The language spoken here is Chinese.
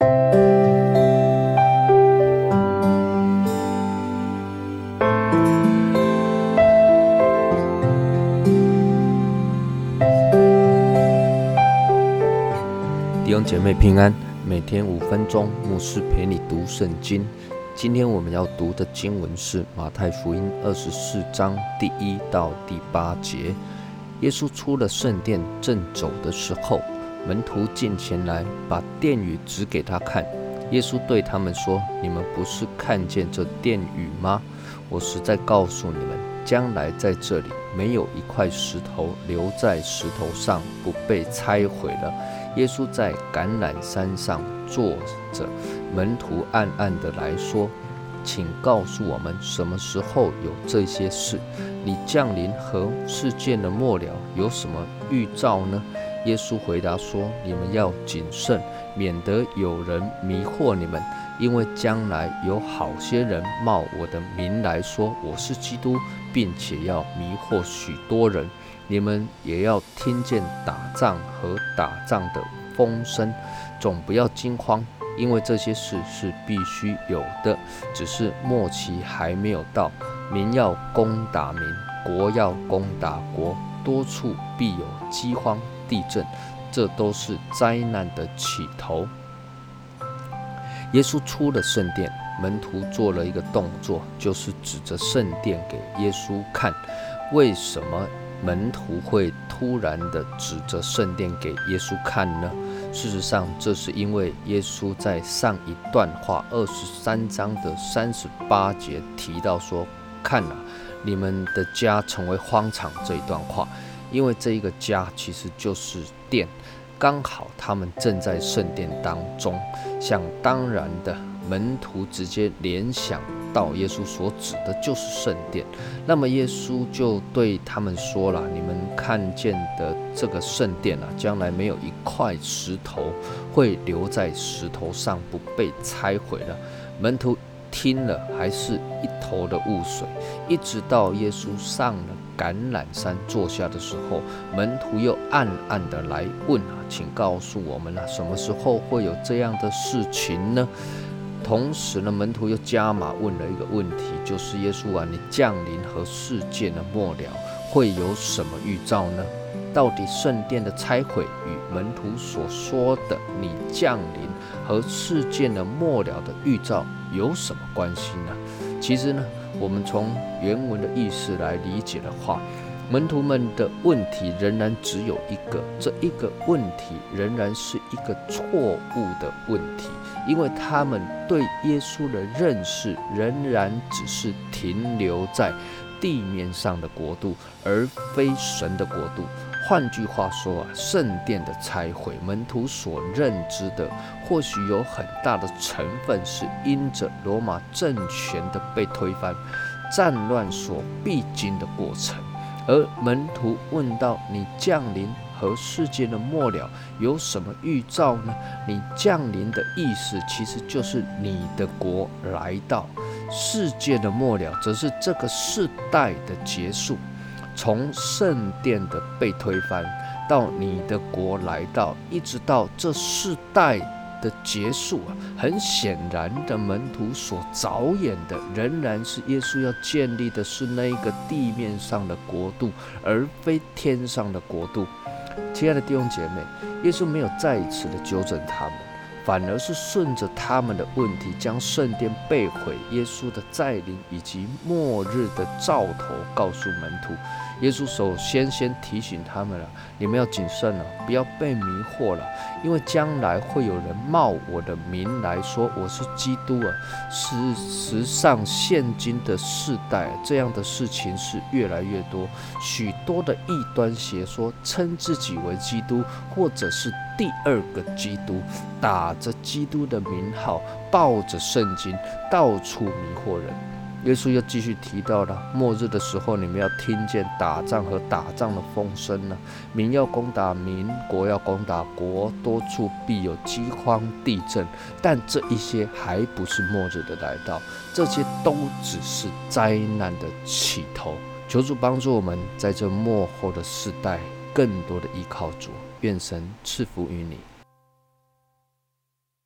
弟兄姐妹平安，每天五分钟，牧师陪你读圣经。今天我们要读的经文是马太福音二十四章第一到第八节。耶稣出了圣殿，正走的时候，门徒进前来，把殿宇指给他看。耶稣对他们说：“你们不是看见这殿宇吗？我实在告诉你们，将来在这里没有一块石头留在石头上不被拆毁了。”耶稣在橄榄山上坐着，门徒暗暗的来说：“请告诉我们，什么时候有这些事？你降临和世界的末了有什么预兆呢？”耶稣回答说：“你们要谨慎，免得有人迷惑你们，因为将来有好些人冒我的名来说我是基督，并且要迷惑许多人。”你们也要听见打仗和打仗的风声，总不要惊慌，因为这些事是必须有的，只是末期还没有到。民要攻打民，国要攻打国，多处必有饥荒、地震，这都是灾难的起头。耶稣出了圣殿，门徒做了一个动作，就是指着圣殿给耶稣看。为什么？门徒会突然的指着圣殿给耶稣看呢？事实上，这是因为耶稣在上一段话二十三章的三十八节提到说：“看啊，你们的家成为荒场。”这一段话，因为这一个家其实就是殿，刚好他们正在圣殿当中，想当然的。门徒直接联想到耶稣所指的就是圣殿，那么耶稣就对他们说了：“你们看见的这个圣殿啊，将来没有一块石头会留在石头上不被拆毁了。”门徒听了还是一头的雾水，一直到耶稣上了橄榄山坐下的时候，门徒又暗暗的来问啊：“请告诉我们啊，什么时候会有这样的事情呢？”同时呢，门徒又加码问了一个问题，就是耶稣啊，你降临和世界的末了会有什么预兆呢？到底圣殿的拆毁与门徒所说的你降临和世界的末了的预兆有什么关系呢？其实呢，我们从原文的意思来理解的话，门徒们的问题仍然只有一个，这一个问题仍然是一个错误的问题，因为他们对耶稣的认识仍然只是停留在地面上的国度，而非神的国度。换句话说啊，圣殿的拆毁，门徒所认知的或许有很大的成分是因着罗马政权的被推翻、战乱所必经的过程。而门徒问到：“你降临和世界的末了有什么预兆呢？”你降临的意思其实就是你的国来到，世界的末了则是这个世代的结束。从圣殿的被推翻到你的国来到，一直到这世代。的结束啊，很显然的，门徒所着眼的仍然是耶稣要建立的是那一个地面上的国度，而非天上的国度。亲爱的弟兄姐妹，耶稣没有再一次的纠正他们，反而是顺着他们的问题，将圣殿被毁、耶稣的再临以及末日的兆头告诉门徒。耶稣首先先提醒他们了：你们要谨慎了，不要被迷惑了，因为将来会有人冒我的名来说我是基督啊。事实上，现今的世代这样的事情是越来越多，许多的异端邪说称自己为基督，或者是第二个基督，打着基督的名号，抱着圣经，到处迷惑人。耶稣又继续提到了末日的时候，你们要听见打仗和打仗的风声呢。民要攻打民，国要攻打国，多处必有饥荒、地震。但这一些还不是末日的来到，这些都只是灾难的起头。求主帮助我们，在这末后的世代，更多的依靠主。愿神赐福于你。